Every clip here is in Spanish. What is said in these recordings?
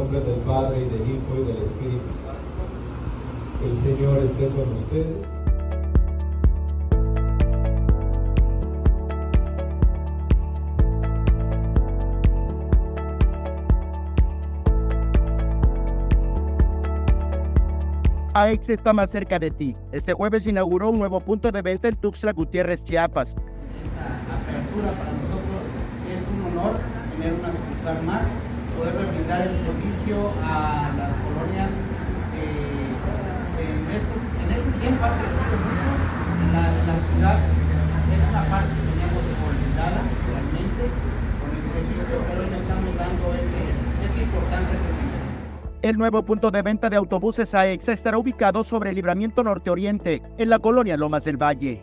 nombre del Padre, y del Hijo, y del Espíritu Santo. El Señor esté con ustedes. AEX está más cerca de ti. Este jueves inauguró un nuevo punto de venta en Tuxtla Gutiérrez, Chiapas. Esta apertura para nosotros es un honor tener una sucursal más, poder brindar el servicio a las colonias eh, en, esto, en ese tiempo ha crecido mucho. La, la ciudad es una parte que teníamos olvidada realmente con el servicio, pero hoy le estamos dando ese, esa importancia que. El nuevo punto de venta de autobuses AEXA estará ubicado sobre el libramiento norte-oriente, en la colonia Lomas del Valle.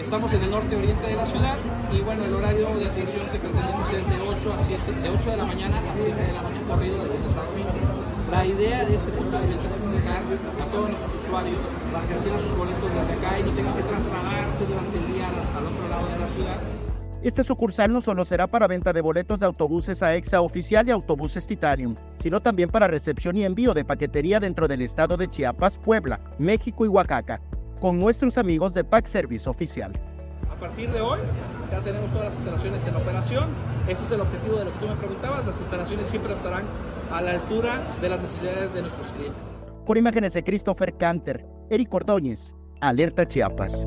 Estamos en el norte-oriente de la ciudad y bueno, el horario de atención que pretendemos es de 8, a 7, de 8 de la mañana a 7 de la noche corrido de lunes a domingo. La idea de este punto de venta es acercar a todos nuestros usuarios para que retiren sus boletos desde acá y no tengan que trasladarse durante el día al otro lado de la ciudad. Este sucursal no solo será para venta de boletos de autobuses AEXA oficial y autobuses Titanium, sino también para recepción y envío de paquetería dentro del estado de Chiapas, Puebla, México y Oaxaca, con nuestros amigos de Pack Service Oficial. A partir de hoy ya tenemos todas las instalaciones en operación. Ese es el objetivo de lo que tú me preguntabas. Las instalaciones siempre estarán a la altura de las necesidades de nuestros clientes. Con imágenes de Christopher Canter, Eric Ordóñez, Alerta Chiapas.